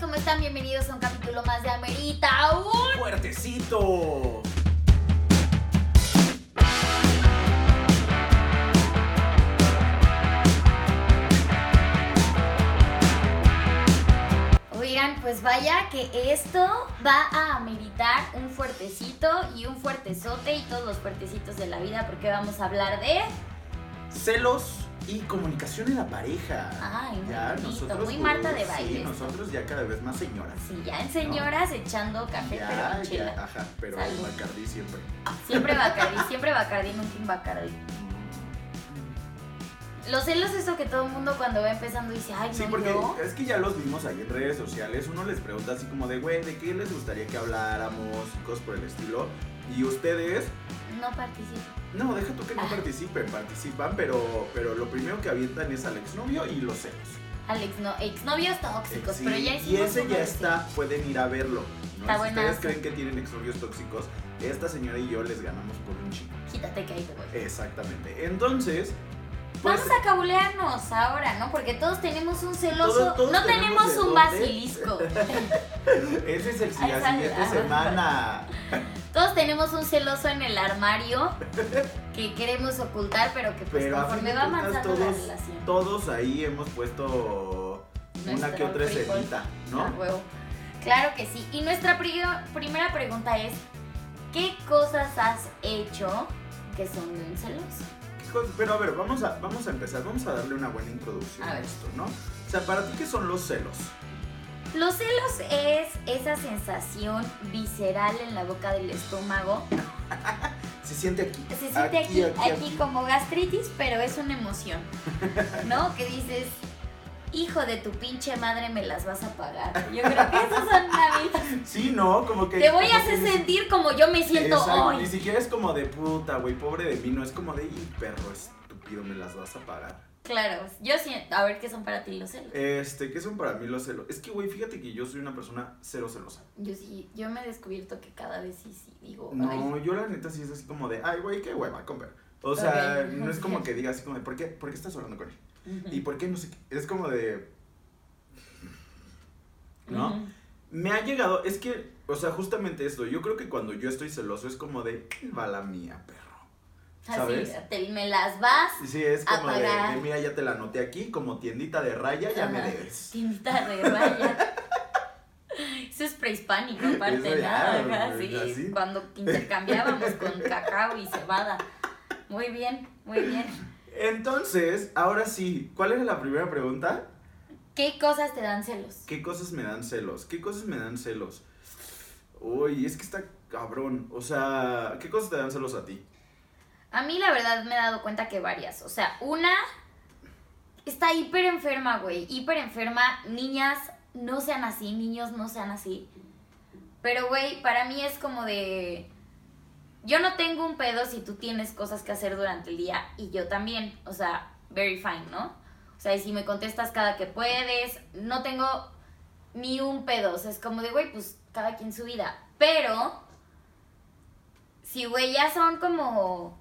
¿cómo están? Bienvenidos a un capítulo más de Amerita. ¡Un! ¡Fuertecito! Oigan, pues vaya que esto va a ameritar un fuertecito y un fuertezote y todos los fuertecitos de la vida porque vamos a hablar de... Celos y comunicación en la pareja. Ay, muy bonito, muy Marta de baile Sí, esto. nosotros ya cada vez más señoras. Sí, ya en señoras echando café, pero Ya, con chela. ya, ajá, pero Salud. Bacardi siempre. Siempre Bacardi, siempre Bacardi, nunca un Bacardi. Los celos es eso que todo el mundo cuando va empezando dice, ay, Sí, no, porque es que ya los vimos ahí en redes sociales. Uno les pregunta así como de, güey, ¿de qué les gustaría que habláramos? Y cosas por el estilo. Y ustedes, No participo. No, deja tú que no Ah. participen, participan, pero, pero lo primero que avientan es al exnovio y los celos. Alex, no, exnovios tóxicos, Sí, pero ya y ese ya está, pueden ir a verlo. ¿no? Está si ustedes creen que tienen exnovios tóxicos, esta señora y yo les ganamos por un chico. Quítate que ahí te voy. Exactamente. Entonces, pues, Vamos a cabulearnos ahora, ¿no? Porque todos tenemos un celoso. Todos- todos no tenemos un dónde. basilisco. ese es el siguiente ajá. semana. todos tenemos un celoso en el armario que queremos ocultar, pero que pues Pero conforme va avanzando la todos, relación. todos ahí hemos puesto una que otra escenita, ¿no? A huevo. Claro que sí. Y nuestra pri- primera pregunta es: ¿qué cosas has hecho que son de un celoso? Pero a ver, vamos a, vamos a empezar, vamos a darle una buena introducción A esto, ¿no? O sea, para ti, ¿qué son los celos? Los celos es esa sensación visceral en la boca del estómago. Se siente aquí. Se siente aquí, aquí, como gastritis, pero es una emoción. ¿No? Que dices, hijo de tu pinche madre, me las vas a pagar. Yo creo que esos son navidades. Sí, ¿no? Como que... Te voy a hacer sentir como yo me siento Exacto, Ni hoy. siquiera es como de puta, güey, pobre de mí, no es como de, "Y, perro estúpido, me las vas a pagar. Claro, yo siento. A ver qué son para ti los celos. Este, ¿qué son para mí los celos? Es que, güey, fíjate que yo soy una persona cero celosa. Yo sí, yo me he descubierto que cada vez sí, sí, digo, No, ay, yo la neta sí es así como de, ay, güey, qué hueva, comer. O sea, no es como que diga así como de, ¿por qué, ¿por qué estás hablando con él? ¿Y por qué no sé qué? Es como de... ¿No? Me ha llegado, es que, o sea, justamente esto, yo creo que cuando yo estoy celoso es como de, va la mía, perro. ¿Sabes? Así, te, me las vas. Sí, es como de, de, mira, ya te la anoté aquí, como tiendita de raya, ya me debes. Tinta de raya. Eso es prehispánico, aparte, Eso ¿no? ya, Ajá, pues, sí, así. cuando intercambiábamos con cacao y cebada. Muy bien, muy bien. Entonces, ahora sí, ¿cuál era la primera pregunta? ¿Qué cosas te dan celos? ¿Qué cosas me dan celos? ¿Qué cosas me dan celos? Uy, es que está cabrón. O sea, ¿qué cosas te dan celos a ti? A mí la verdad me he dado cuenta que varias. O sea, una está hiper enferma, güey. Hiper enferma. Niñas no sean así, niños no sean así. Pero, güey, para mí es como de... Yo no tengo un pedo si tú tienes cosas que hacer durante el día y yo también. O sea, very fine, ¿no? O sea, y si me contestas cada que puedes, no tengo ni un pedo. O sea, es como de, güey, pues cada quien su vida. Pero, si, güey, ya son como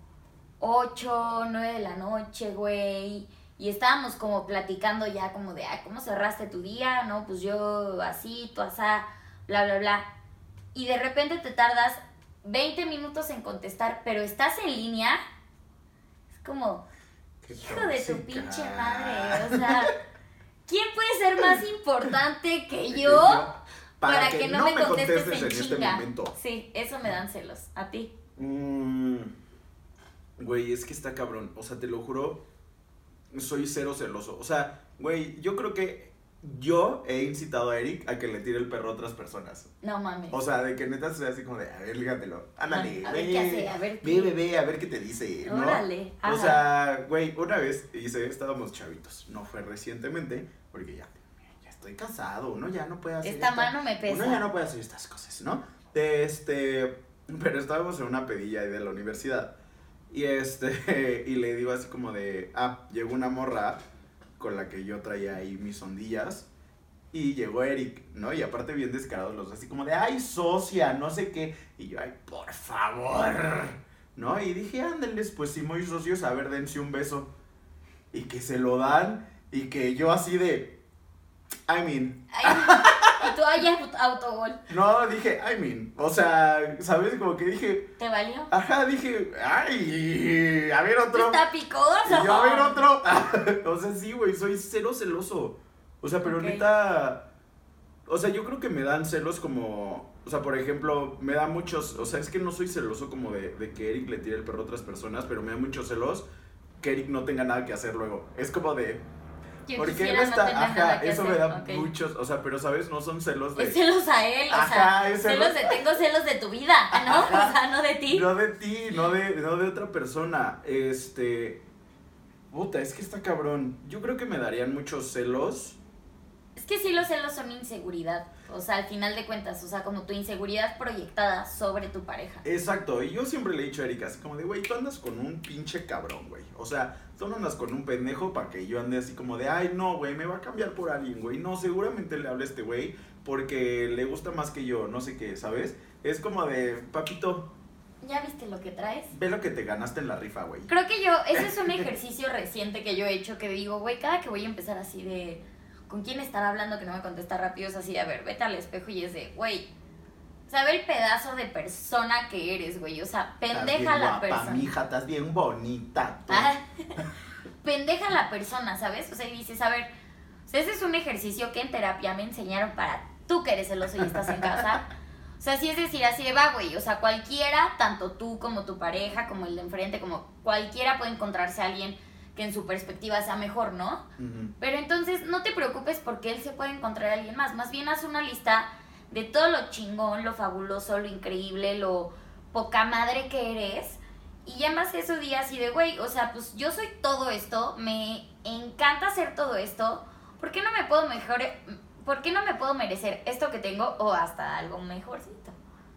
8, 9 de la noche, güey. Y estábamos como platicando ya como de, ah, ¿cómo cerraste tu día? No, pues yo así, tú asá, bla, bla, bla. Y de repente te tardas 20 minutos en contestar, pero estás en línea. Es como, Qué hijo de tu pinche madre. O sea, ¿quién puede ser más importante que yo Para, para, que, que, no, me contestes, en en este chinga? momento. Sí, eso me dan celos. ¿A ti? Mm, Güey, es que está cabrón. O sea, te lo juro, soy cero celoso. O sea, güey, yo creo que yo he incitado a Eric a que le tire el perro a otras personas. No mames. O sea, de que neta sea así como de, a ver, lígatelo. Ándale, a ver ve, qué hace, a ver ve, qué. ve, ve, a ver qué te dice, ¿no? Órale. O sea, güey, una vez hice, estábamos chavitos. No fue recientemente, porque ya, ya estoy casado. Uno ya no puede hacer Esta esta- mano me pesa. uno ya no puede hacer estas cosas, ¿no? Este, pero estábamos en una pedilla ahí de la universidad. Y este, y le digo así como de, ah, llegó una morra con la que yo traía ahí mis ondillas. Y llegó Eric, ¿no? Y aparte bien descarados los dos, así como de, ay, socia, no sé qué. Y yo, ay, por favor. ¿No? Y dije, ándenles, pues si muy socios, a ver, dense un beso. Y que se lo dan. Y que yo así de, I mean, Ay, tú, ay, aut- autogol. No, dije, I mean, o sea, ¿sabes? Como que dije, ¿Te valió? ajá, dije, ay, a ver otro. Está picoso. Y yo, a ver otro. o sea, sí, güey, soy cero celoso. O sea, pero Ok. neta. O sea, yo creo que me dan celos como. O sea, por ejemplo, me da muchos. O sea, es que no soy celoso como de, de que Eric le tire el perro a otras personas, pero me da muchos celos que Eric no tenga nada que hacer luego. Es como de. Yo ¿Por qué quisiera no está? tener Ajá, eso hacer. me da muchos. O sea, pero, ¿sabes? No son celos de. Es celos a él, o sea, es celos celos- de, tengo celos de tu vida, ¿no? Ajá. O sea, no de ti. No de ti, no de, no de otra persona. Este. Puta, es que está cabrón. Yo creo que me darían muchos celos. Es que sí los celos son inseguridad, o sea, al final de cuentas, o sea, como tu inseguridad proyectada sobre tu pareja. Exacto, y yo siempre le he dicho a Erika, así como de, güey, tú andas con un pinche cabrón, güey. O sea, tú no andas con un pendejo para que yo ande así como de, ay, no, güey, me va a cambiar por alguien, güey. No, seguramente le habla a este güey porque le gusta más que yo, no sé qué, ¿sabes? Es como de, papito, ¿Ya viste lo que traes? ve lo que te ganaste en la rifa, güey. Creo que yo, ese es un ejercicio reciente que yo he hecho que digo, güey, cada que voy a empezar así de, ¿con quién estar hablando que no me contesta rápido? Es así de, a ver, vete al espejo y es de, güey, sabe el pedazo de persona que eres, güey, o sea, pendeja bien la persona. mija, estás bien bonita. tú. Ah, pendeja la persona, ¿sabes? O sea, y dices, a ver, o sea, ese es un ejercicio que en terapia me enseñaron para tú que eres celoso y estás en casa. O sea, sí es decir, así de va, güey. O sea, cualquiera, tanto tú como tu pareja, como el de enfrente, como cualquiera puede encontrarse a alguien que en su perspectiva sea mejor, ¿no? Pero entonces no te preocupes porque él se puede encontrar a alguien más. Más bien haz una lista de todo lo chingón, lo fabuloso, lo increíble, lo poca madre que eres. Y ya más eso día así de, güey, o sea, pues yo soy todo esto, me encanta hacer todo esto. ¿Por qué no me puedo mejor, por qué no me puedo merecer esto que tengo o hasta algo mejorcito?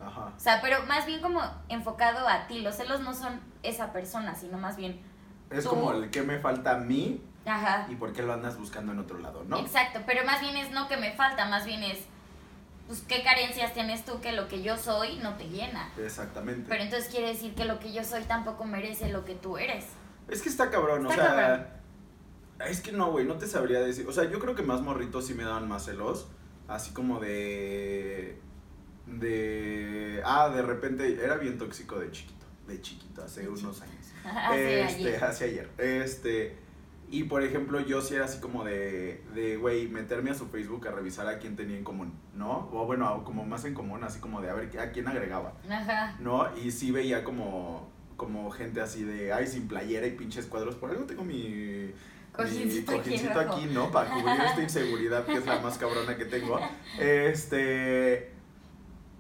Ajá. O sea, pero más bien como enfocado a ti. Los celos no son esa persona, sino más bien, Es Tú- como el que me falta a mí ajá, y por qué lo andas buscando en otro lado, ¿no? Exacto, pero más bien es no que me falta, más bien es, pues, qué carencias tienes tú que lo que yo soy no te llena. Exactamente. Pero entonces quiere decir que lo que yo soy tampoco merece lo que tú eres. Es que está cabrón, o Está sea. cabrón. Es que no, güey, no te sabría decir. O sea, yo creo que más morritos sí me daban más celos. Así como de. De. Ah, de repente. Era bien tóxico de chiquito. De chiquito, hace unos años. Hace este, ayer. hace ayer. Este. Y por ejemplo, yo sí era así como de, de, güey, meterme a su Facebook a revisar a quién tenía en común, ¿no? O bueno, como más en común, así como de a ver a quién agregaba. Ajá. ¿no? Y sí veía como, como gente así de, ay, sin playera y pinches cuadros. Por algo tengo mi, Cojincito mi aquí, ¿no? Para cubrir esta inseguridad que es la más cabrona que tengo. Este...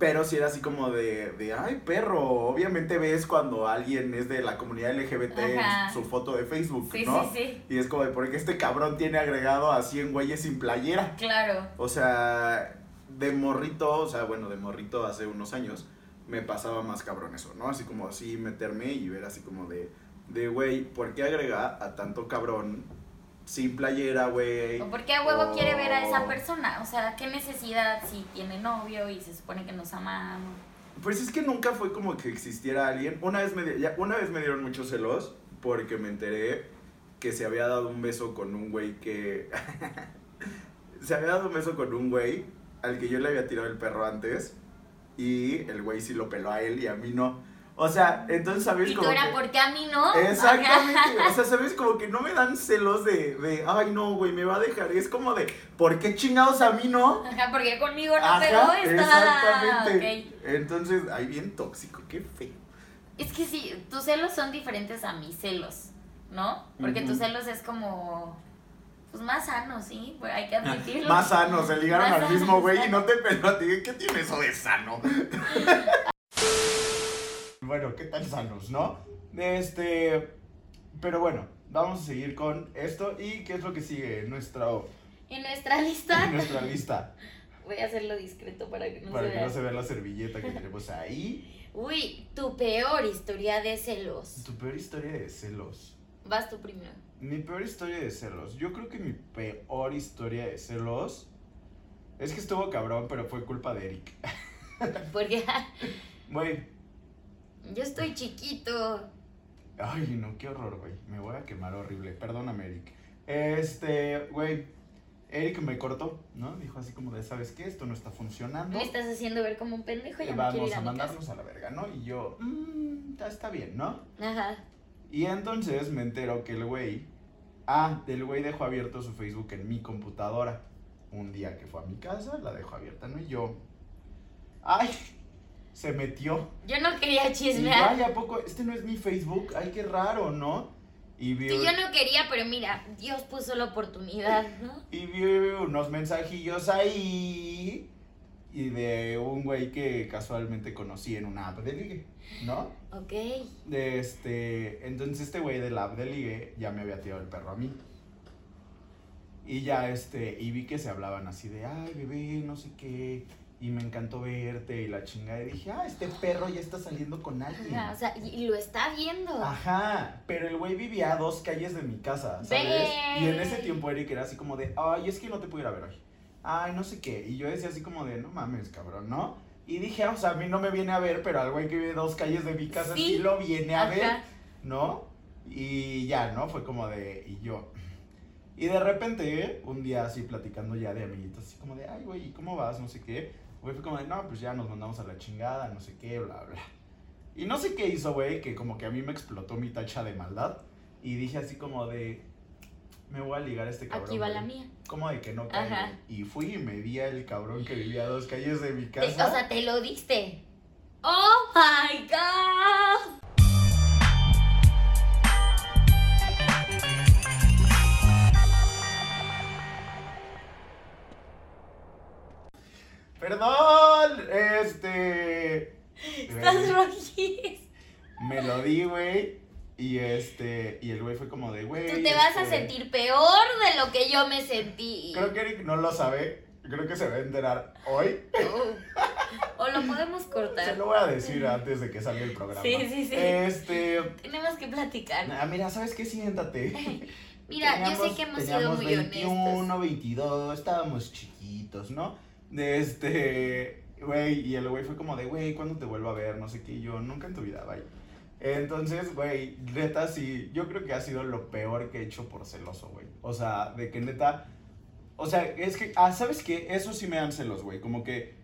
Pero sí era así como de, de, ay, perro, obviamente ves cuando alguien es de la comunidad LGBT en su foto de Facebook, Sí, ¿no? sí, sí. Y es como de, porque este cabrón tiene agregado a 100 güeyes sin playera? Claro. O sea, de morrito, o sea, bueno, de morrito hace unos años, me pasaba más cabrón eso, ¿no? Así como así meterme y ver así como de, de, güey, ¿por qué agrega a tanto cabrón sin playera, güey? ¿O por qué a huevo quiere ver a esa O- persona? O sea, ¿qué necesidad si tiene novio y se supone que nos amamos? Pues es que nunca fue como que existiera alguien. Una vez me, ya- una vez me dieron muchos celos porque me enteré que se había dado un beso con un güey que... se había dado un beso con un güey al que yo le había tirado el perro antes y el güey sí lo peló a él y a mí no. O sea, entonces, ¿sabes? Y tú Como era, que- ¿por qué a mí no? Exactamente, Ajá. o sea, ¿sabes? Como que no me dan celos de, de ay no, güey, me va a dejar. Es como de, ¿por qué chingados a mí no? Ajá, porque conmigo no Ajá, pegó esta. exactamente. Entonces, ay, bien tóxico, qué feo. Es que sí, tus celos son diferentes a mis celos, ¿no? Porque tus celos es como, pues más sanos, ¿sí? Pues hay que admitirlo. Más sano, se ligaron Más al mismo güey y no te peló a ti. ¿Qué tiene eso de sano? bueno, ¿qué tal sanos, no? Este. Pero bueno, vamos a seguir con esto. ¿Y qué es lo que sigue en nuestra, En nuestra lista, en nuestra lista? voy a hacerlo discreto para que no Para se que vea. no se vea la servilleta que tenemos ahí. Uy, tu peor historia de celos. Tu peor historia de celos. Vas tú primero. Mi peor historia de celos. Yo creo que mi peor historia de celos. Es que estuvo cabrón, pero fue culpa de Eric. Porque Güey, yo estoy chiquito. Ay, no, qué horror, güey. Me voy a quemar horrible. Perdóname, Eric. Este, güey. Eric me cortó, ¿no? Dijo así como de, ¿sabes qué? Esto no está funcionando. Me estás haciendo ver como un pendejo, ya me Vamos ir a a mandarnos a la verga, ¿no? Y yo, mmm, está, bien, ¿no? Ajá. Y entonces me entero que el güey, ah, el güey dejó abierto su Facebook en mi computadora. Un día que fue a mi casa, la dejó abierta, ¿no? Y yo, ay, se metió. Yo no quería Y chismear. ay, ¿a poco? Este no es mi Facebook, ay, qué raro, ¿no? Y vi, Sí, yo no quería, pero mira, Dios puso la oportunidad, ¿no? y vi unos mensajillos ahí y de un güey que casualmente conocí en una app de ligue, ¿no? Ok. De este, entonces este güey del app de ligue ya me había tirado el perro a mí. Y ya este, y vi que se hablaban así de, ay bebé, no sé qué, y me encantó verte y la chingada. Y dije, ah, este perro ya está saliendo con alguien. Ajá, o sea, y, lo está viendo. Ajá, pero el güey vivía a dos calles de mi casa, ¿sabes? Y en ese tiempo Eric era así como de, ay, es que no te puedo ir a ver hoy. Ay, no sé qué. Y yo decía así como de, no mames, cabrón, ¿no? Y dije, ah, o sea, a mí no me viene a ver, pero al güey que vive dos calles de mi casa sí, Sí. lo viene a ver. ¿no? Y ya, ¿no? Fue como de, y yo. Y de repente, un día así platicando ya de amiguitos, así como de, ay, güey, ¿y ¿cómo vas? No sé qué. Güey, fue como de, no, pues ya nos mandamos a la chingada, no sé qué, bla, bla. Y no sé qué hizo, güey, que como que a mí me explotó mi tacha de maldad. Y dije así como de, me voy a ligar a este cabrón. Aquí va güey. la mía. Como de que no cae. Y fui y me vi al cabrón que vivía a dos calles de mi Te- casa. o sea, te lo diste. ¡Oh my god! Perdón, este... Estás rojiz. Me lo di, güey. Y este, y el güey fue como de, güey. Tú te vas a este, sentir peor de lo que yo me sentí. Creo que Eric no lo sabe. Creo que se va a enterar hoy. Oh. O lo podemos Se cortar. lo voy a decir antes de que salga el programa. Sí, sí, sí. Este. Tenemos que platicar. ah, mira, ¿sabes qué? Siéntate. Mira, yo sé que hemos sido muy 21, honestos. 22, estábamos chiquitos, ¿no? De este, güey, y el güey fue como de, güey, ¿cuándo te vuelvo a ver? No sé qué, yo, nunca en tu vida, bye. Entonces, güey, neta, sí, yo creo que ha sido lo peor que he hecho por celoso, güey. O sea, de que neta, o sea, es que, ah, ¿sabes qué? Eso sí me dan celos, güey, como que,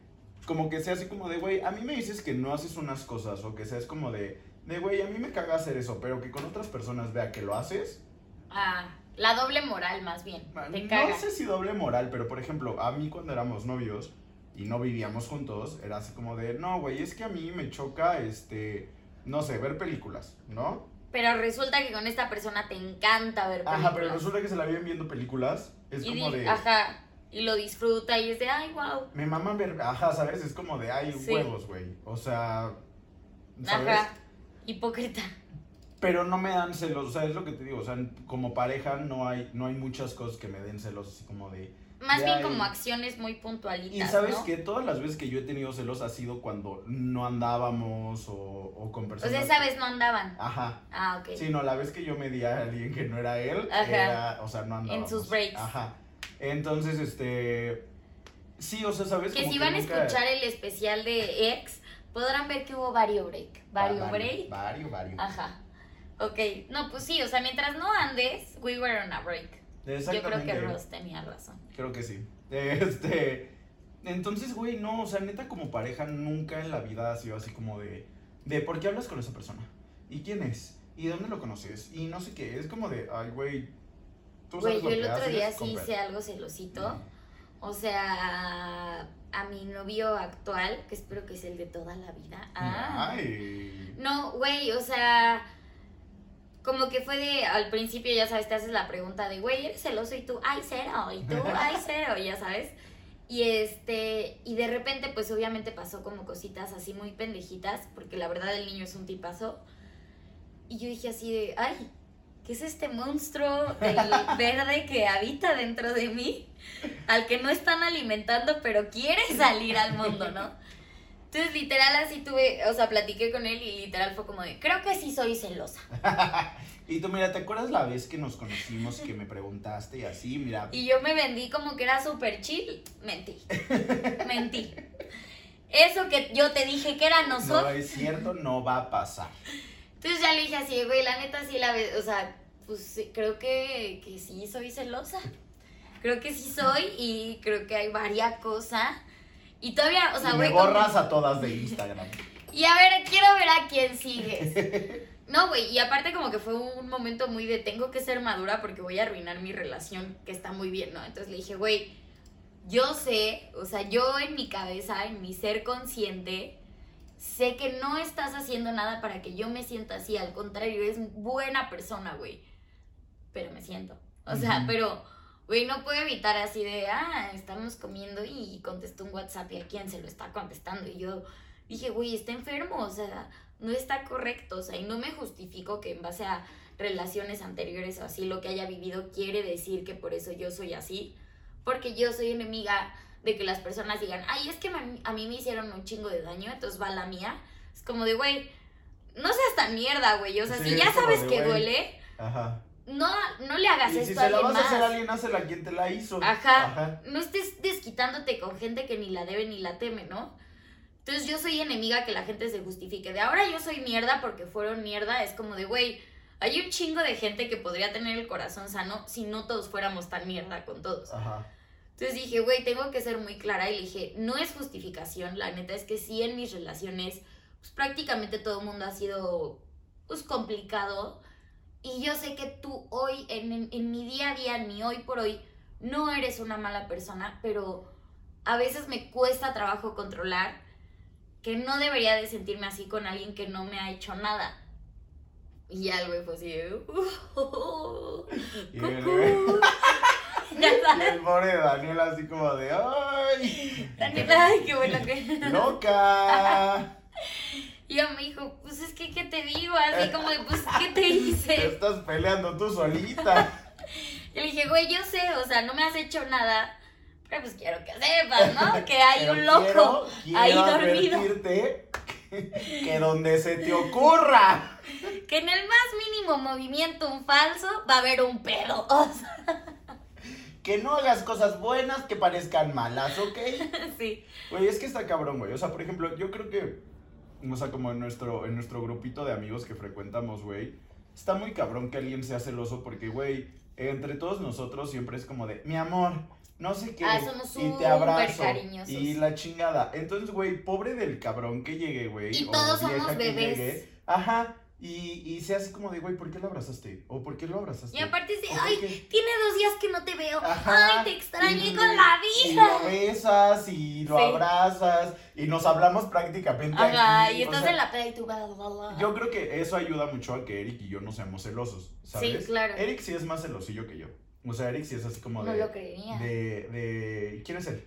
como que sea así como de, güey, a mí me dices que no haces unas cosas, o que seas como de, de, güey, a mí me caga hacer eso, pero que con otras personas vea que lo haces, Ah, la doble moral más bien. Te no sé si doble moral, pero por ejemplo, a mí cuando éramos novios y no vivíamos juntos, era así como de, no, güey, es que a mí me choca, este, no sé, ver películas, ¿no? Pero resulta que con esta persona te encanta ver películas. Ajá, pero resulta que se la viven viendo películas, es y como de, Ajá. Y lo disfruta y es de, ay, wow. me maman ver, ajá, ¿sabes? Es como de, ay, Sí. huevos, güey, o sea, ¿sabes? Ajá. Hipócrita. Pero no me dan celos, o sea, es lo que te digo, o sea, como pareja no hay, no hay muchas cosas que me den celos, así como de, Más De bien como acciones muy puntualitas. Y sabes ¿no? que todas las veces que yo he tenido celos ha sido cuando no andábamos o, o con O personas. sea, esa vez no andaban. Ajá. Ah, ok. Sí, no, la vez que yo me di a alguien que no era él, Ajá. era, o sea, no andábamos. sus breaks. Ajá. Entonces, este. Sí, o sea, ¿sabes? que Como si van a nunca- escuchar el especial de ex, podrán ver que hubo vario break. Vario Va- break. Vario, vario. Ajá. Ok. No, pues sí, o sea, mientras no andes, we were on a break. Yo creo que Ross tenía razón. Creo que sí. Este. Entonces, güey, no, o sea, neta, como pareja, nunca en la vida ha sido así como de. De por qué hablas con esa persona. ¿Y quién es? ¿Y dónde lo conoces? Y no sé qué. Es como de, ay, güey. Tú Güey, sabes yo lo el que otro haces, día sí hice algo celosito. O sea, a mi novio actual, que espero que es el de toda la vida. Ah. Ay. No, güey, o sea, como que fue de, al principio, ya sabes, te haces la pregunta de, güey, ¿eres celoso? Y tú, ay, cero, y tú, ay, cero, ya sabes. Y este, y de repente, pues obviamente pasó como cositas así muy pendejitas, porque la verdad el niño es un tipazo. Y yo dije así de, ay, ¿qué es este monstruo del verde que habita dentro de mí? Al que no están alimentando, pero quiere salir al mundo, ¿no? Entonces, literal, así tuve, o sea, platiqué con él y literal fue como de, creo que sí soy celosa. Y tú, mira, ¿te acuerdas la vez que nos conocimos que me preguntaste y así? Mira. Y yo me vendí como que era súper chill. Mentí. Mentí. Eso que yo te dije que era No nosotros. es cierto, no va a pasar. Entonces ya le dije así, güey, la neta sí la ve, o sea, pues creo que, que sí soy celosa. Creo que sí soy y creo que hay varias cosas. Y todavía, o sea, güey. me como- borras a todas de Instagram. Y a ver, quiero ver a quién sigues. No, güey, y aparte como que fue un momento muy de tengo que ser madura porque voy a arruinar mi relación, que está muy bien, ¿no? Entonces le dije, güey, yo sé, o sea, yo en mi cabeza, en mi ser consciente, sé que no estás haciendo nada para que yo me sienta así, al contrario, eres buena persona, güey. Pero me siento. O sea, pero, güey, no puedo evitar así de, ah, estamos comiendo y contestó un WhatsApp y a quién se lo está contestando. Y yo dije, güey, está enfermo, o sea, no está correcto, o sea, y no me justifico que en base a relaciones anteriores o así lo que haya vivido quiere decir que por eso yo soy así, porque yo soy enemiga de que las personas digan, ay, es que me- a mí me hicieron un chingo de daño, entonces va la mía. Es como de, güey, no seas tan mierda, güey, o sea, Sí, si ya sabes que duele, Ajá. No, no le hagas Y esto si a se la alguien vas a hacer más. a alguien, hazela a quien te la hizo. Ajá. No estés desquitándote con gente que ni la debe ni la teme, ¿no? Entonces yo soy enemiga que la gente se justifique. De ahora yo soy mierda porque fueron mierda. Es como de, güey, hay un chingo de gente que podría tener el corazón sano si no todos fuéramos tan mierda con todos. Ajá. Entonces dije, güey, tengo que ser muy clara y le dije, no es justificación, la neta es que sí en mis relaciones, pues prácticamente todo el mundo ha sido, pues complicado. Y yo sé que tú hoy, en, en- mi día a día, en mi hoy por hoy, no eres una mala persona, pero a veces me cuesta trabajo controlar que no debería de sentirme así con alguien que no me ha hecho nada. Y ya el güey fue así de... Y el, "Cucú". Ya y sabes. el pobre Daniel así como de ¡ay! Daniela, ay, qué bueno que. ¡Loca! Y ella me dijo, pues es que, ¿qué te digo? Así como de, pues, ¿qué te hice? Te estás peleando tú solita. Y le dije, güey, yo sé, o sea, no me has hecho nada, pero pues quiero que sepas, ¿no? Que hay un loco quiero, ahí quiero dormido. advertirte que donde se te ocurra Que en el más mínimo movimiento un falso va a haber un pedo. O sea, que no hagas cosas buenas que parezcan malas, ¿ok? sí. Güey, es que está cabrón, güey. O sea, por ejemplo, yo creo que, o sea, como en nuestro, en nuestro grupito de amigos que frecuentamos, güey, está muy cabrón que alguien sea celoso porque, güey, entre todos nosotros siempre es como de, mi amor, no sé qué, Ah, somos y te abrazo, cariñosos. y la chingada. Entonces, güey, pobre del cabrón que llegue, güey. Y o todos vieja somos que bebés. llegue, Ajá, y, y sea así como de, güey, ¿por qué lo abrazaste? ¿O por qué lo abrazaste? Y aparte dice, ¿O por ay, tiene dos días que no te veo. Ajá, Ay, te extrañé y- con la Y vida. lo besas y lo Sí. abrazas y nos hablamos prácticamente Ajá, aquí, y estás sea, la peda y tú bla, bla, bla. Yo creo que eso ayuda mucho a que Eric y yo no seamos celosos, ¿sabes? Sí, claro. Eric sí es más celosillo que yo. O sea, Eric sí es así como No de, lo creería. de, de, ¿quién es él?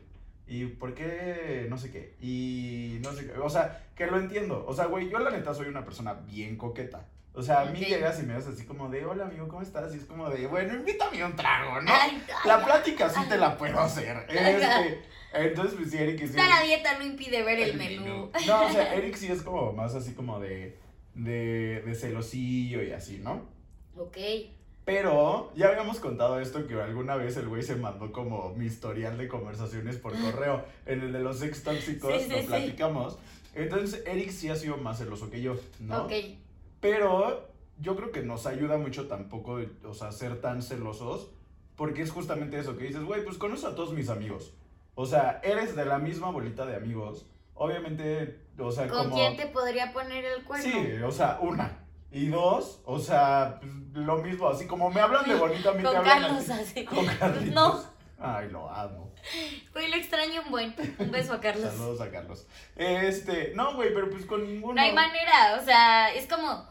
¿Y por qué no sé qué? Y no sé qué. O sea, que lo entiendo. O sea, güey, yo la neta soy una persona bien coqueta. O sea, a mí llegas y me das así como de, hola amigo, ¿cómo estás? Y es como de, bueno, invítame un trago, ¿no? Ay, ay, La ay. plática sí te la puedo hacer. Este, entonces, pues sí, Eric sí. Está la dieta no impide ver el menú. No, o sea, Eric sí es como más así como de, de, de celosillo y así, ¿no? Ok. Pero ya habíamos contado esto que alguna vez el güey se mandó como mi historial de conversaciones por correo. En el de los ex tóxicos Sí, sí, lo sí. platicamos. Entonces, Eric sí ha sido más celoso que yo, ¿no? Ok. Pero yo creo que nos ayuda mucho tampoco, o sea, ser tan celosos, porque es justamente eso que dices, güey, pues conozco a todos mis amigos. O sea, eres de la misma bolita de amigos. Obviamente, o sea, ¿Con como... quién te podría poner el cuerno? Sí, o sea, una. Y dos, o sea, pues, lo mismo, así como me hablan de bonito, a mí Con te hablan Carlos así. así. Con Carlitos. No. Ay, lo amo. Güey, lo extraño un buen. Un beso a Carlos. Saludos a Carlos. Este, no, güey, pero pues con ninguno. No hay manera, o sea, es como,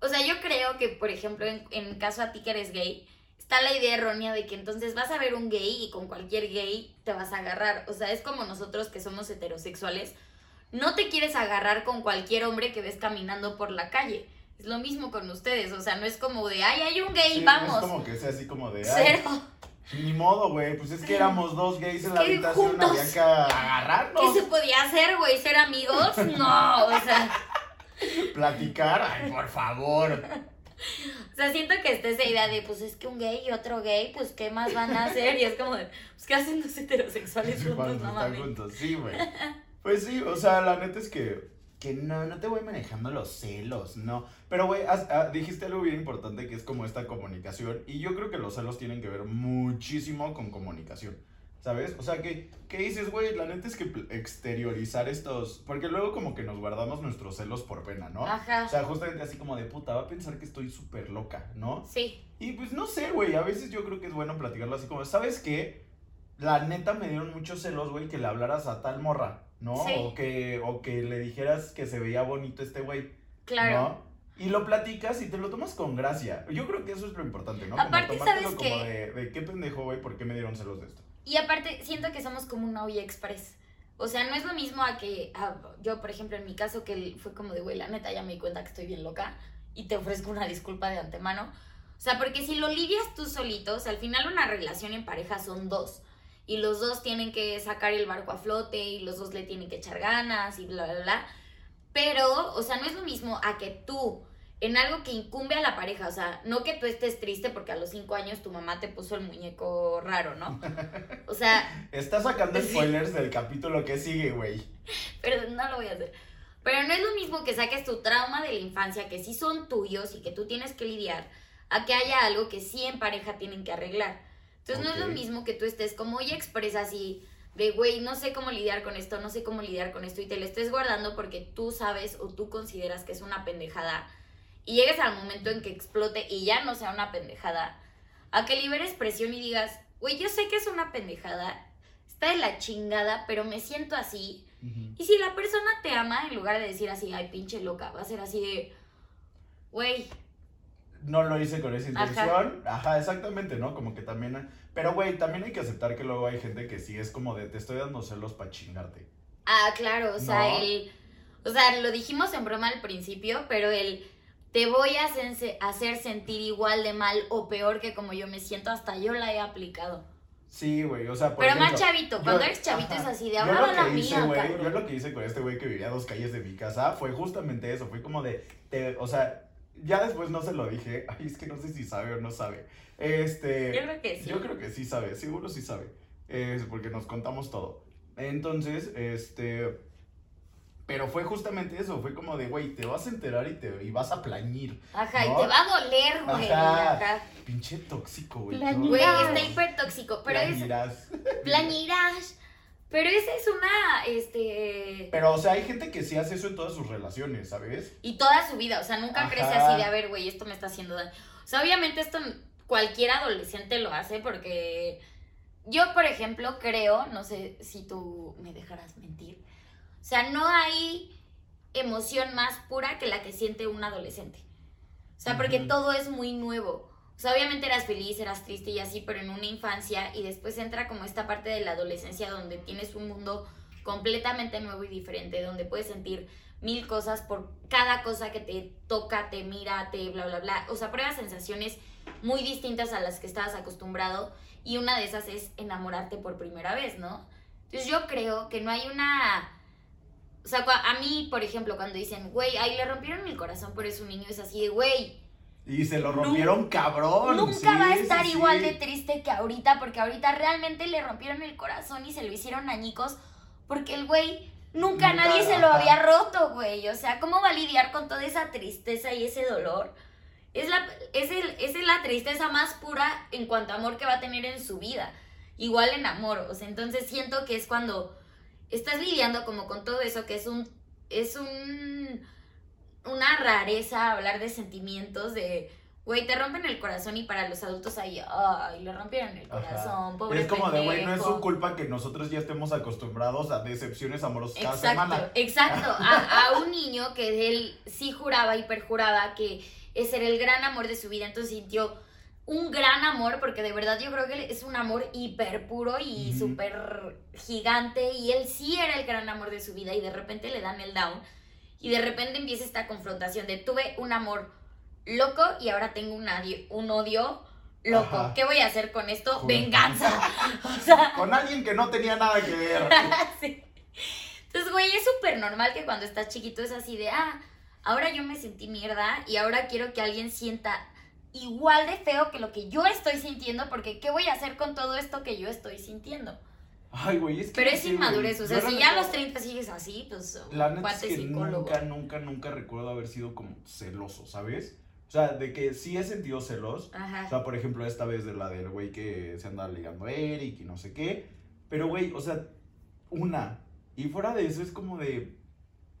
o sea, yo creo que, por ejemplo, en, en caso a ti que eres gay, está la idea errónea de que entonces vas a ver un gay y con cualquier gay te vas a agarrar. O sea, es como nosotros que somos heterosexuales, no te quieres agarrar con cualquier hombre que ves caminando por la calle. Es lo mismo con ustedes, o sea, no es como de, ay, hay un gay, Sí, vamos. No es como que sea así como de. Ay, Cero. ni modo, güey. Pues es que éramos dos gays en la habitación, juntos. había que agarrarnos, ¿Qué se podía hacer, güey? ¿Ser amigos? No, o sea. platicar. Ay, por favor. O sea, siento que está esa idea de, pues es que un gay y otro gay, pues ¿qué más van a hacer? Y es como de, pues ¿qué hacen dos heterosexuales juntos? No mames. juntos, sí, güey. Pues sí, o sea, la neta es que, que no, no te voy manejando los celos, no. Pero, güey, ah, dijiste algo bien importante que es como esta comunicación. Y yo creo que los celos tienen que ver muchísimo con comunicación. ¿Sabes? O sea, que, que dices, güey, la neta es que exteriorizar estos. Porque luego, como que nos guardamos nuestros celos por pena, ¿no? Ajá. O sea, justamente así como de puta, va a pensar que estoy súper loca, ¿no? Sí. Y pues no sé, güey, a veces yo creo que es bueno platicarlo así como, ¿sabes qué? La neta me dieron muchos celos, güey, que le hablaras a tal morra, ¿no? Sí. O, que, o que le dijeras que se veía bonito este güey, Claro. ¿no? Y lo platicas y te lo tomas con gracia. Yo creo que eso es lo importante, ¿no? Como Aparte, tomártelo ¿sabes como de, de qué pendejo, güey, ¿por qué me dieron celos de esto? Y aparte, siento que somos como una olla express. O sea, no es lo mismo a que a- yo, por ejemplo, en mi caso, que fue como de, güey, la neta ya me di cuenta que estoy bien loca y te ofrezco una disculpa de antemano. O sea, porque si lo lidias tú solitos, al final una relación en pareja son dos. Y los dos tienen que sacar el barco a flote y los dos le tienen que echar ganas y bla, bla, bla. Pero, o sea, no es lo mismo a que tú, en algo que incumbe a la pareja, o sea, no que tú estés triste porque a los cinco años tu mamá te puso el muñeco raro, ¿no? O sea, Estás sacando Sí. spoilers del capítulo que sigue, güey. pero no lo voy a hacer. Pero no es lo mismo que saques tu trauma de la infancia, que sí son tuyos y que tú tienes que lidiar, a que haya algo que sí en pareja tienen que arreglar. Entonces no es lo mismo que tú estés como y expresas así de, güey, no sé cómo lidiar con esto, no sé cómo lidiar con esto y te lo estés guardando porque tú sabes o tú consideras que es una pendejada y llegues al momento en que explote y ya no sea una pendejada, a que liberes presión y digas, güey, yo sé que es una pendejada, está de la chingada, pero me siento así. Y si la persona te ama, en lugar de decir así, ay, pinche loca, va a ser así de, güey, no lo hice con esa intención. Ajá, exactamente, ¿no? Como que también. Pero, güey, también hay que aceptar que luego hay gente que sí es como de te estoy dando celos para chingarte. ah, claro, o sea, No. el, o sea, lo dijimos en broma al principio, pero el, te voy a hacer sentir igual de mal o peor que como yo me siento, hasta yo la he aplicado. Sí, güey, o sea, por Pero más chavito, cuando yo- eres chavito ajá. es así de lo la hice, mía, cabrón. yo lo que hice con este güey que vivía a dos calles de mi casa fue justamente eso. Fue como de, te- o sea, ya después no se lo dije. Ay, es que no sé si sabe o no sabe. Este. Yo creo que sí. Yo creo que sí sabe, seguro sí sabe. Es porque nos contamos todo. Entonces, este. Pero fue justamente eso, fue como de, güey, te vas a enterar y, te, y vas a plañir. Ajá, y te va a doler, güey. Ajá. Pinche tóxico, güey. Güey, está hiper tóxico, pero es Plañirás. Pero esa es una, este... Pero, o sea, hay gente que sí hace eso en todas sus relaciones, ¿sabes? Y toda su vida, o sea, nunca Ajá. crece así de, a ver, güey, esto me está haciendo daño. O sea, obviamente esto cualquier adolescente lo hace porque yo, por ejemplo, creo, no sé si tú me dejarás mentir, o sea, no hay emoción más pura que la que siente un adolescente. O sea, porque todo es muy nuevo. O sea, obviamente eras feliz, eras triste y así, pero en una infancia y después entra como esta parte de la adolescencia donde tienes un mundo completamente nuevo y diferente, donde puedes sentir mil cosas por cada cosa que te toca, te mira, te bla, bla, bla. O sea, pruebas sensaciones muy distintas a las que estabas acostumbrado y una de esas es enamorarte por primera vez, ¿no? Entonces yo creo que no hay una... O sea, a mí, por ejemplo, cuando dicen, güey, ahí le rompieron el corazón por eso un niño, es así de, güey, Y se lo rompieron cabrón. Nunca sí, va a estar sí. igual de triste que ahorita, porque ahorita realmente le rompieron el corazón y se lo hicieron añicos, porque el güey nunca, Nunca, nadie se lo había roto, güey. O sea, ¿cómo va a lidiar con toda esa tristeza y ese dolor? Es la, es, el, es la tristeza más pura en cuanto a amor que va a tener en su vida. Igual en amor. O sea, entonces siento que es cuando estás lidiando como con todo eso, que es un. es un. Una rareza hablar de sentimientos, de. Güey, te rompen el corazón y para los adultos ahí, ay, le rompieron el Ajá. corazón, pobre Es como de, güey, no es pendejo". su culpa que nosotros ya estemos acostumbrados a decepciones amorosas cada semana. Exacto, exacto. A, a un niño que él sí juraba y perjuraba que ese era el gran amor de su vida, entonces sintió un gran amor, porque de verdad yo creo que es un amor hiper puro y Ujú. súper gigante, y él sí era el gran amor de su vida, y de repente le dan el down, y de repente empieza esta confrontación de tuve un amor loco y ahora tengo un, adio- un odio loco. Ajá. ¿Qué voy a hacer con esto? Venganza. O sea, Con alguien que no tenía nada que ver. Sí. Entonces, güey, es súper normal que cuando estás chiquito es así de, ah, ahora yo me sentí mierda y ahora quiero que alguien sienta igual de feo que lo que yo estoy sintiendo porque ¿qué voy a hacer con todo esto que yo estoy sintiendo? Ay, güey, es que. Pero es güey. inmadurez, o sea, si ya a los 30 sigues así, pues La neta es que psicólogo. nunca, nunca, nunca recuerdo haber sido como celoso, ¿sabes? O sea, de que sí he sentido celos. O Ajá. sea, por ejemplo, esta vez de la del güey que se anda ligando a Eric y no sé qué. Pero, güey, o sea, una. Y fuera de eso es como de.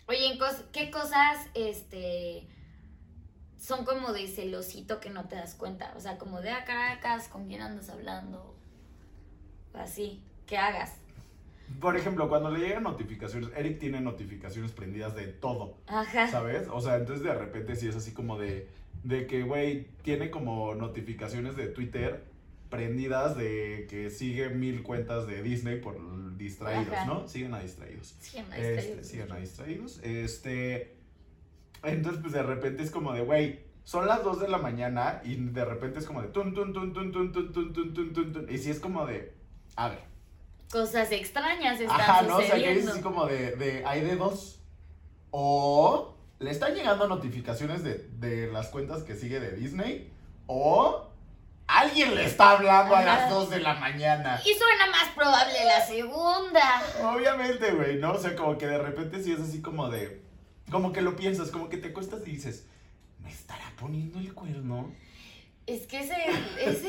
Oye, en cos- ¿qué cosas, este, son como de celosito que no te das cuenta? O sea, como de a Caracas, ¿con quién andas hablando? O así, ¿qué hagas? Por ejemplo, cuando le llegan notificaciones, Eric tiene notificaciones prendidas de todo. Ajá. ¿Sabes? O sea, entonces de repente sí es así como de, de que, güey, tiene como notificaciones de Twitter prendidas de que sigue mil cuentas de Disney por distraídos, Ajá. ¿no? Siguen a distraídos. Sí, no, está Este, siguen a distraídos. Este, entonces pues de repente es como de, güey, son las 2 de la mañana y de repente es como de tun, tun, tun, tun, tun, tun, tun, tun, tun, tun, tun. Y sí es como de, a ver. Cosas extrañas están Ajá, ¿no? O sea, que es sucediendo. así como de, de, hay de dos. O le están llegando notificaciones de, de las cuentas que sigue de Disney. O alguien le está hablando a las 2 de la mañana. Y suena más probable la segunda. Obviamente, güey, ¿no? O sea, como que de repente sí es así como de... Como que lo piensas, como que te acuestas y dices, ¿me estará poniendo el cuerno? Es que ese, ese,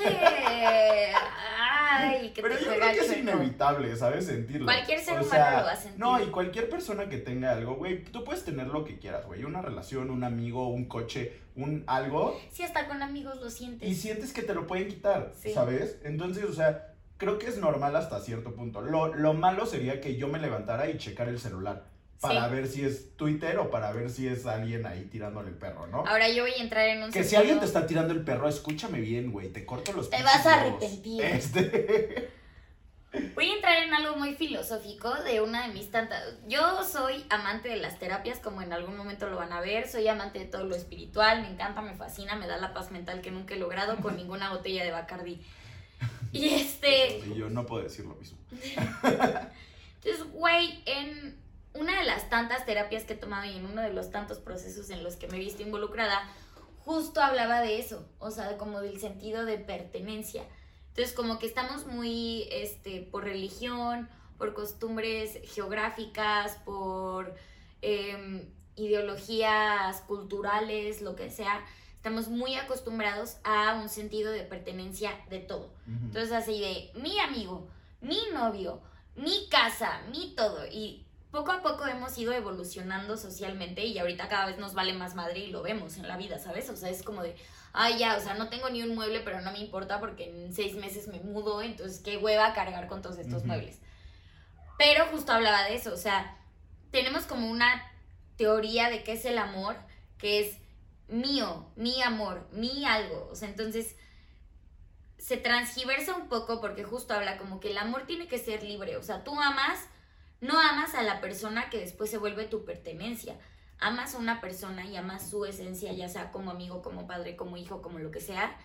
ay, que Pero te yo creo que es inevitable, ¿sabes? Sentirlo. Cualquier ser O humano sea, lo va a sentir. No, y cualquier persona que tenga algo, güey, tú puedes tener lo que quieras, güey. Una relación, un amigo, un coche, un algo. Sí, hasta con amigos lo sientes. Y sientes que te lo pueden quitar, Sí. ¿sabes? Entonces, o sea, creo que es normal hasta cierto punto. Lo, lo malo sería que yo me levantara y checar el celular. Para Sí. ver si es Twitter o para ver si es alguien ahí tirándole el perro, ¿no? Ahora yo voy a entrar en un Que si alguien te está tirando el perro, escúchame bien, güey. Te corto los Te vas a arrepentir. Este. Voy a entrar en algo muy filosófico de una de mis tantas. Yo soy amante de las terapias, como en algún momento lo van a ver. Soy amante de todo lo espiritual. Me encanta, me fascina, me da la paz mental que nunca he logrado con ninguna botella de Bacardi. Y este. Y yo no puedo decir lo mismo. Entonces, güey, en una de las tantas terapias que he tomado y en uno de los tantos procesos en los que me he visto involucrada, justo hablaba de eso, o sea, como del sentido de pertenencia. Entonces, como que estamos muy, este, por religión, por costumbres geográficas, por em, ideologías culturales, lo que sea, estamos muy acostumbrados a un sentido de pertenencia de todo. Ujú. Entonces así de mi amigo, mi novio, mi casa, mi todo. Y poco a poco hemos ido evolucionando socialmente y ahorita cada vez nos vale más madre y lo vemos en la vida, ¿sabes? O sea, es como de, ay ya, o sea, no tengo ni un mueble, pero no me importa porque en seis meses me mudo, entonces qué hueva cargar con todos estos muebles. Pero justo hablaba de eso, o sea, tenemos como una teoría de qué es el amor, que es mío, mi amor, mi algo. O sea, entonces se transgiversa un poco porque justo habla como que el amor tiene que ser libre. O sea, tú amas, no amas a la persona que después se vuelve tu pertenencia. Amas a una persona y amas su esencia, ya sea como amigo, como padre, como hijo, como lo que sea.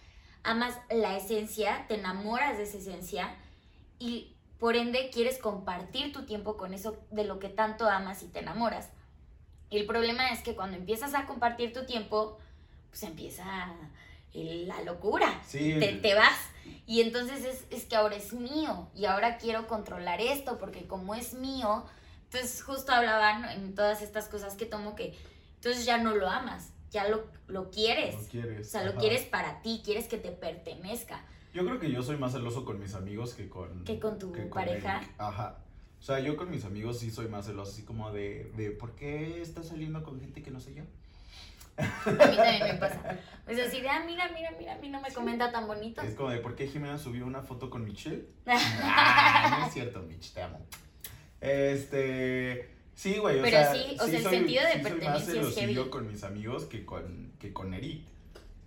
Amas la esencia, te enamoras de esa esencia y por ende quieres compartir tu tiempo con eso de lo que tanto amas y te enamoras. El problema es que cuando empiezas a compartir tu tiempo, pues empieza el- la locura. Sí. Te, te vas. Y entonces es, es que ahora es mío y ahora quiero controlar esto porque como es mío, entonces justo hablaban en todas estas cosas que tomo que entonces ya no lo amas, ya lo, lo quieres. No quieres. O sea, lo quieres para ti, quieres que te pertenezca. Yo creo que yo soy más celoso con mis amigos que con... Que con tu pareja. Ajá. O sea, yo con mis amigos sí soy más celoso, así como de, de ¿por qué estás saliendo con gente que no sé yo? A mí también me pasa. Pues así de, ah, mira, mira, mira, a mí no me comenta tan bonito. Es como de, ¿por qué Jimena subió una foto con Michelle? Ah, no es cierto, Mitch, te amo. Este... Sí, güey, o Pero sea... sí, o sea, el sentido de sí soy más pertenencia es celosillo heavy. con mis amigos que con, que con Eric.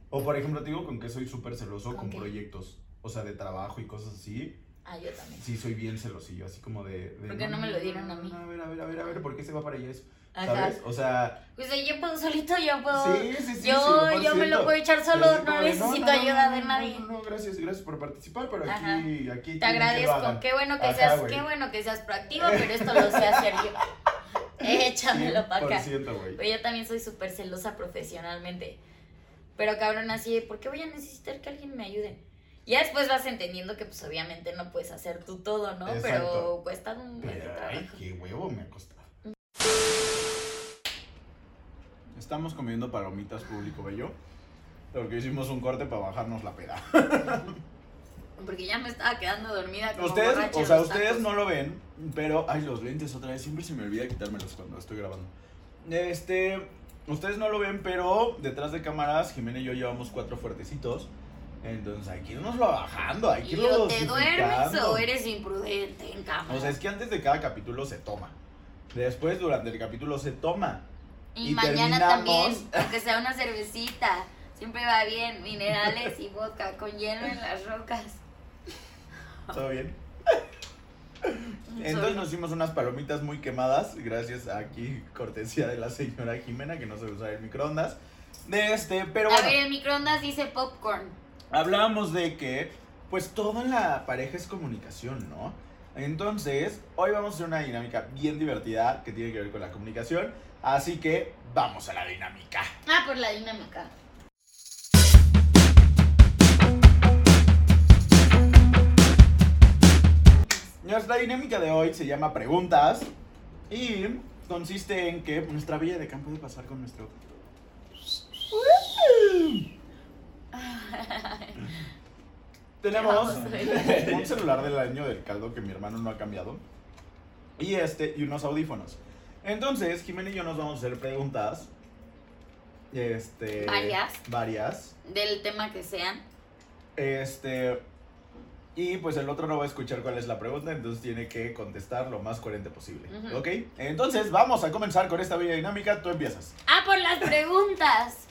O, por ejemplo, te digo con que soy súper celoso con Ok. proyectos. O sea, de trabajo y cosas así. Ah, yo también. Sí, soy bien celosillo, así como de... de ¿Por qué no me lo dieron a mí? A ver, a ver, a ver, a ver, ¿por qué se va para allá eso? Ajá. ¿Sabes? O sea... Pues yo puedo solito, yo puedo. Sí, sí, sí. yo, yo me lo 100%. puedo echar solo, no necesito no, no, ayuda de nadie. No, no, gracias, gracias por participar, pero aquí, aquí Te agradezco, qué bueno que Ajá, seas, qué bueno que seas proactivo, pero esto lo sé hacer yo. Échamelo para acá. 100%, güey. Pero yo también soy súper celosa profesionalmente. Pero cabrón, así, ¿por qué voy a necesitar que alguien me ayude? Ya después vas entendiendo que pues obviamente no puedes hacer tú todo, ¿no? Pero cuesta un buen Pero, ay, trabajo. qué huevo me ha costado. Estamos comiendo palomitas público bello. Porque hicimos un corte para bajarnos la peda. Porque ya me estaba quedando dormida como Ustedes, o sea, ustedes no lo ven, pero. Ay, los lentes otra vez. Siempre se me olvida quitármelos cuando estoy grabando. Este. Ustedes no lo ven, pero detrás de cámaras, Jimena y yo llevamos cuatro fuertecitos. Entonces hay que irnoslo bajando, hay que irlo te duermes o eres imprudente en cama. O sea, es que antes de cada capítulo se toma. Después, durante el capítulo, se toma. Y, y mañana terminamos- también, aunque sea una cervecita. Siempre va bien, minerales y vodka con hielo en las rocas. ¿Todo bien? Entonces nos hicimos unas palomitas muy quemadas, gracias a aquí, cortesía de la señora Jimena, que no sabe usar el microondas. De este, pero A bueno, ver, el microondas dice popcorn. hablábamos de que, pues todo en la pareja es comunicación, ¿no? Entonces, hoy vamos a hacer una dinámica bien divertida que tiene que ver con la comunicación. Así que, vamos a la dinámica. Ah, por la dinámica. Nuestra dinámica de hoy se llama preguntas y consiste en que nuestra villa de campo puede pasar con nuestro... Tenemos un celular del año del caldo que mi hermano no ha cambiado y este y unos audífonos. Entonces, Jimena y yo nos vamos a hacer preguntas. Este, Varias. Varias. Del tema que sean. Este. Y pues el otro no va a escuchar cuál es la pregunta, entonces tiene que contestar lo más coherente posible. Ujú. ¿Ok? Entonces vamos a comenzar con esta bella dinámica. Tú empiezas. Ah, por las preguntas.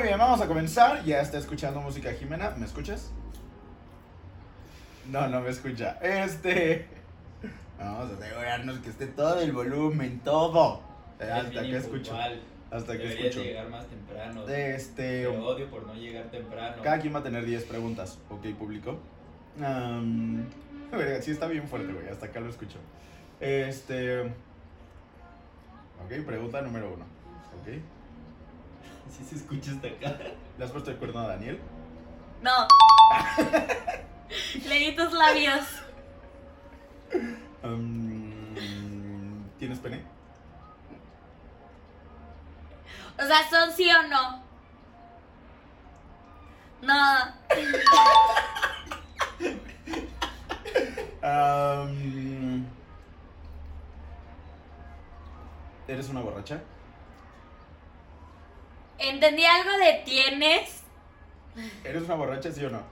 Muy bien, vamos a comenzar. Ya está escuchando música Jimena. ¿Me escuchas? No, no me escucha. Este. Vamos a asegurarnos que esté todo el volumen, todo. Eres Hasta que escucho. Hasta que escucho. llegar más temprano. Este. Te odio por no llegar temprano. Cada quien va a tener 10 preguntas, ¿ok, público? Verga, sí está bien fuerte, güey, hasta acá lo escucho. Este... Ok, pregunta número uno. Ok. Sí se escucha hasta acá. ¿Le has puesto el cuerno a Daniel? No. Leí tus labios. ¿Tienes pene? O sea, ¿son sí o no? No. Am, ¿Eres una borracha? Entendí algo de tienes. ¿Eres una borracha, sí o no?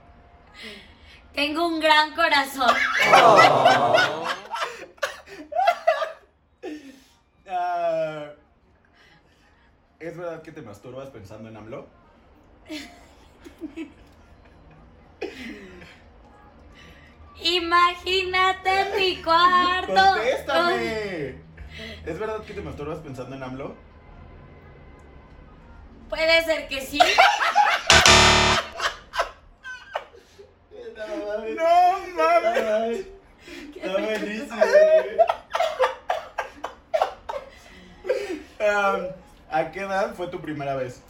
Tengo un gran corazón. Ah, ¿Es verdad que te masturbas pensando en AMLO? Imagínate en mi cuarto. ¡Contéstame! ¿Es verdad que te masturbas pensando en AMLO? Puede ser que sí. ¡No mames! Está buenísimo, güey. Am, ¿A qué edad fue tu primera vez?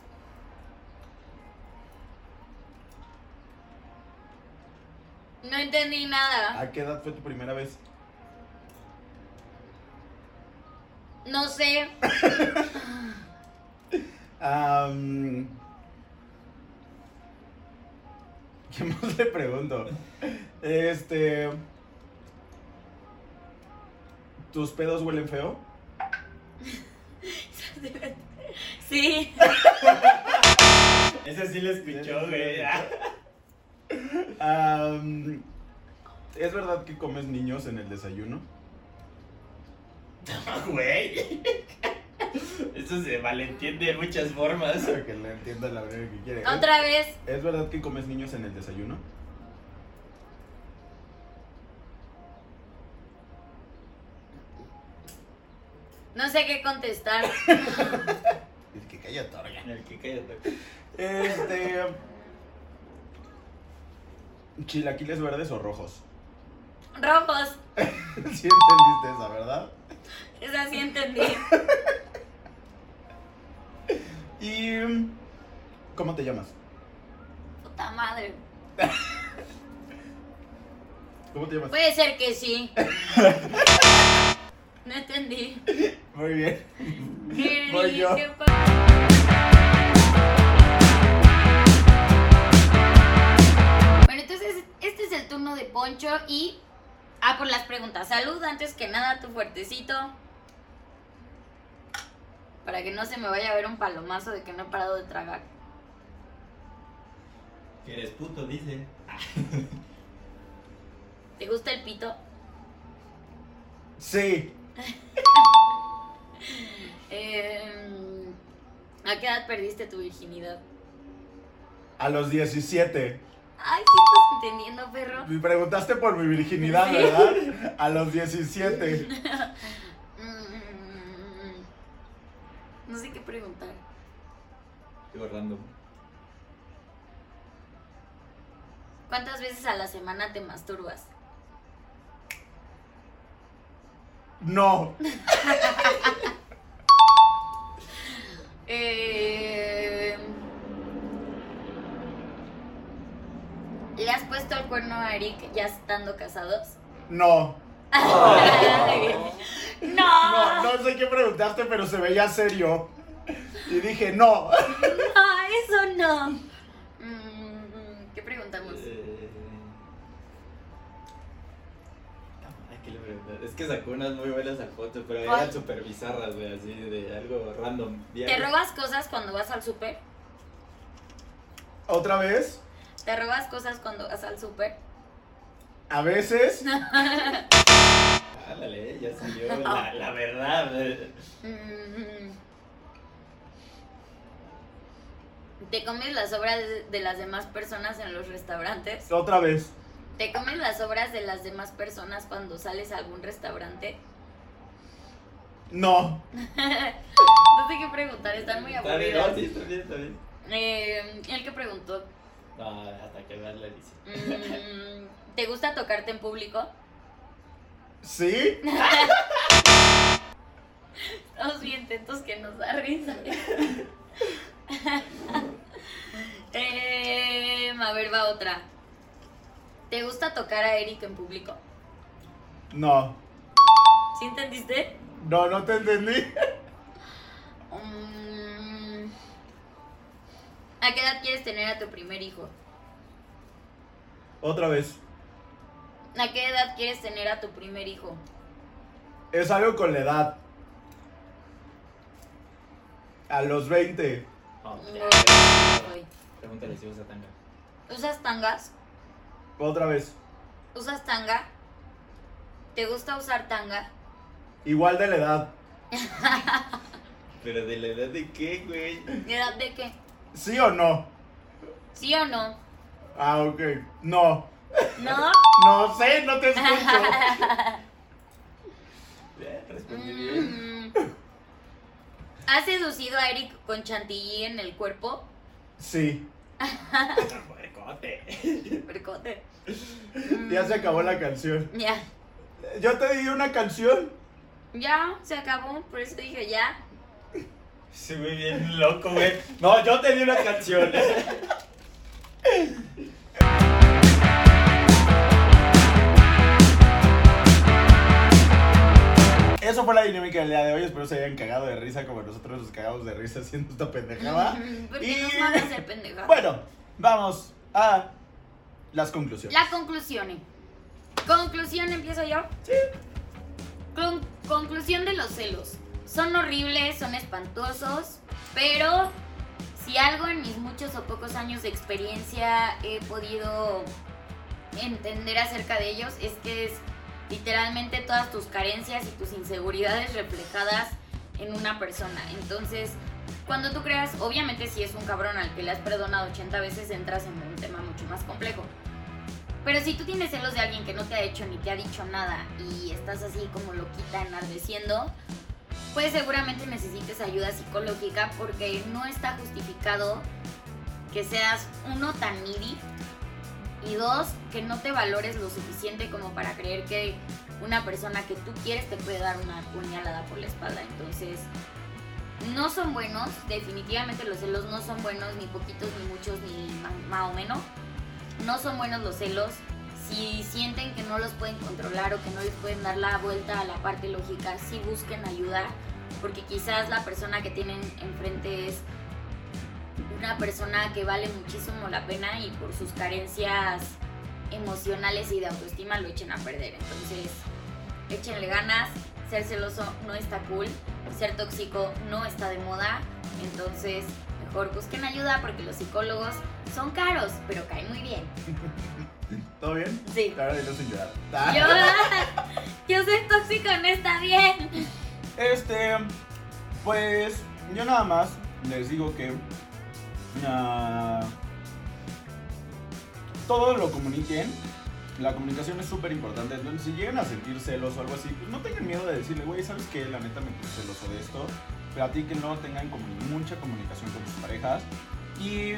No entendí nada. ¿A qué edad fue tu primera vez? No sé. Am, ¿Qué más le pregunto? Este. ¿Tus pedos huelen feo? Sí. Ese sí lo escuchó, güey. Am, ¿Es verdad que comes niños en el desayuno? Güey. Eso se malentiende de muchas formas. Para que le entienda la manera que quiere. Otra vez. ¿Es verdad que comes niños en el desayuno? No sé qué contestar. Es que calla torga. El que cállate. Este. ¿Chilaquiles verdes o rojos? Rojos. sí entendiste esa, ¿verdad? Esa sí entendí. ¿Y mm, cómo te llamas? Puta madre. ¿Cómo te llamas? Puede ser que sí. No entendí. Muy bien. ¿Qué, Voy yo. qué Bueno, entonces este es el turno de Poncho y ah por las preguntas. Salud antes que nada, tu fuertecito. Para que no se me vaya a ver un palomazo de que no he parado de tragar. Que eres puto, dice. ¿Te gusta el pito? Sí. Eh, ¿A qué edad perdiste tu virginidad? A los 17. Ay, sí estás entendiendo, perro. Me preguntaste por mi virginidad. ¿verdad? A los 17. No sé qué preguntar. Digo random. ¿Cuántas veces a la semana te masturbas? No. Eh, ¿Le has puesto el cuerno a Eric ya estando casados? No. no. No, no sé qué preguntaste, pero se veía serio. Y dije, no. No, eso no. Mm, ¿Qué preguntamos? Eh... Ay, ¿qué le pregunté? Es que sacó unas muy buenas al foto, pero ¿Cuál? eran súper bizarras, güey, así de algo random. ¿Te diario. robas cosas cuando vas al súper? ¿Otra vez? ¿Te robas cosas cuando vas al súper? A veces. Ándale, ya salió la, la verdad. eh. ¿Te comes las obras de- las demás personas en los restaurantes? Otra vez. ¿Te comes las obras de las demás personas cuando sales a algún restaurante? No. No sé qué preguntar, están muy Está bien, sí, está bien, está bien. Eh, el que preguntó, No, hasta que veas la edición. mm, ¿te gusta tocarte en público? ¿Sí? Estamos bien atentos que nos da risa. Eh, a ver, va otra. ¿Te gusta tocar a Eric en público? No. ¿Sí entendiste? No, no te entendí. Mm, ¿A qué edad quieres tener a tu primer hijo? Otra vez. ¿A qué edad quieres tener a tu primer hijo? Es algo con la edad. A los 20. No, Ay. Pregúntale si usa tanga. ¿Usas tangas? Otra vez. ¿Usas tanga? ¿Te gusta usar tanga? Igual de la edad. Pero de la edad de qué, güey. ¿De edad de qué? ¿Sí o no? ¿Sí o no? Ah, ok. No. ¿No? No sé, no te escucho. Eh, Respondí bien. Mm. ¿Has seducido a Eric con chantilly en el cuerpo? Sí. Puercote. Percote. Ya se acabó la canción. Ya. Yo te di una canción. Ya, se acabó. Por eso dije ya. Se ve bien loco, güey. No, yo te di una canción. Eso fue la dinámica del día de hoy. Espero se hayan cagado de risa como nosotros nos cagamos de risa haciendo esta pendejada. Porque Y- nos hacer. Bueno, vamos a las conclusiones. La conclusión. Conclusión, empiezo yo. Sí. conclusión de los celos. Son horribles, son espantosos, pero si algo en mis muchos o pocos años de experiencia he podido entender acerca de ellos es que es literalmente todas tus carencias y tus inseguridades reflejadas en una persona. Entonces, cuando tú creas, obviamente si es un cabrón al que le has perdonado 80 veces, entras en un tema mucho más complejo. Pero si tú tienes celos de alguien que no te ha hecho ni te ha dicho nada y estás así como loquita, enardeciendo, pues seguramente necesites ayuda psicológica porque no está justificado que seas uno tan needy Y dos, que no te valores lo suficiente como para creer que una persona que tú quieres te puede dar una puñalada por la espalda. Entonces, no son buenos, definitivamente los celos no son buenos, ni poquitos, ni muchos, ni más o menos. No son buenos los celos. Si sienten que no los pueden controlar o que no les pueden dar la vuelta a la parte lógica, sí busquen ayuda, porque quizás la persona que tienen enfrente es una persona que vale muchísimo la pena y por sus carencias emocionales y de autoestima lo echen a perder. Entonces, échenle ganas, ser celoso no está cool, ser tóxico no está de moda, entonces mejor busquen ayuda porque los psicólogos son caros, pero caen muy bien. ¿Todo bien? Sí. Claro, y no sin llorar. Yo, yo soy tóxico, no está bien. Este, pues yo nada más les digo que ah, todo lo comuniquen. La comunicación es súper importante. Entonces, si llegan a sentir celos o algo así, pues no tengan miedo de decirle, güey, ¿sabes qué? La neta me puse celoso de esto. Platíquenlo, tengan mucha comunicación con sus parejas. Y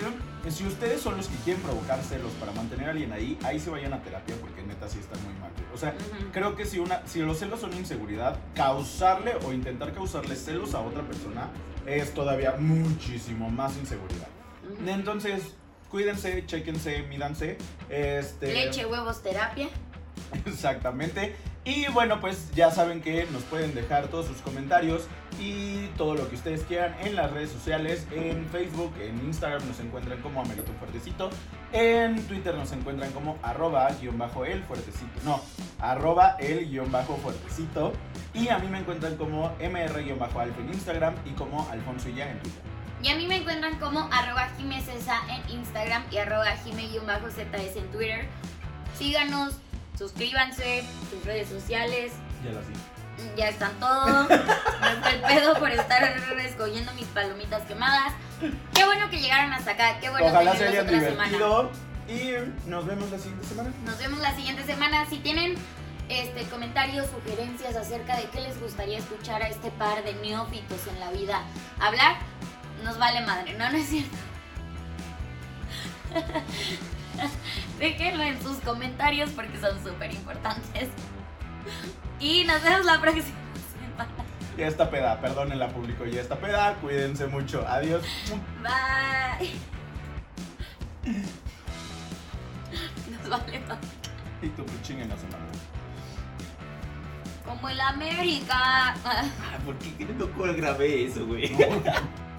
si ustedes son los que quieren provocar celos para mantener a alguien ahí, ahí se vayan a terapia porque neta sí están muy mal. O sea, creo que si, una, si los celos son inseguridad, causarle o intentar causarle celos a otra persona es todavía muchísimo más inseguridad. Entonces, cuídense, chequense, mídanse. Este, Leche, huevos, terapia. Exactamente. Y bueno, pues ya saben que nos pueden dejar todos sus comentarios y todo lo que ustedes quieran en las redes sociales. En Facebook, en Instagram nos encuentran como Amerito Fuertecito. En Twitter nos encuentran como arroba guion bajo el fuertecito. No, arroba el guion bajo fuertecito. Y a mí me encuentran como mr guion bajo alfa en Instagram y como Alfonso ya en Twitter. Y a mí me encuentran como arroba en Instagram y arroba jime-zs en Twitter. Síganos, suscríbanse, sus redes sociales, Ya las ya están todos. Me fue el pedo por estar escogiendo mis palomitas quemadas. Qué bueno que llegaron hasta acá, qué bueno Ojalá se tenerlos hayan otra semana. divertido. Y nos vemos la siguiente semana. Nos vemos la siguiente semana. Si tienen este, comentarios, sugerencias acerca de qué les gustaría escuchar a este par de neófitos en la vida hablar, nos vale madre, ¿no? No es cierto. Déjenlo en sus comentarios porque son súper importantes. Y nos vemos la próxima semana. Ya está peda, perdónenla público, ya está peda, cuídense mucho, adiós. Bye. Nos vale madre. Y tu puchín en la semana. Como el América. Ah, ¿por qué no grabé eso, güey? No,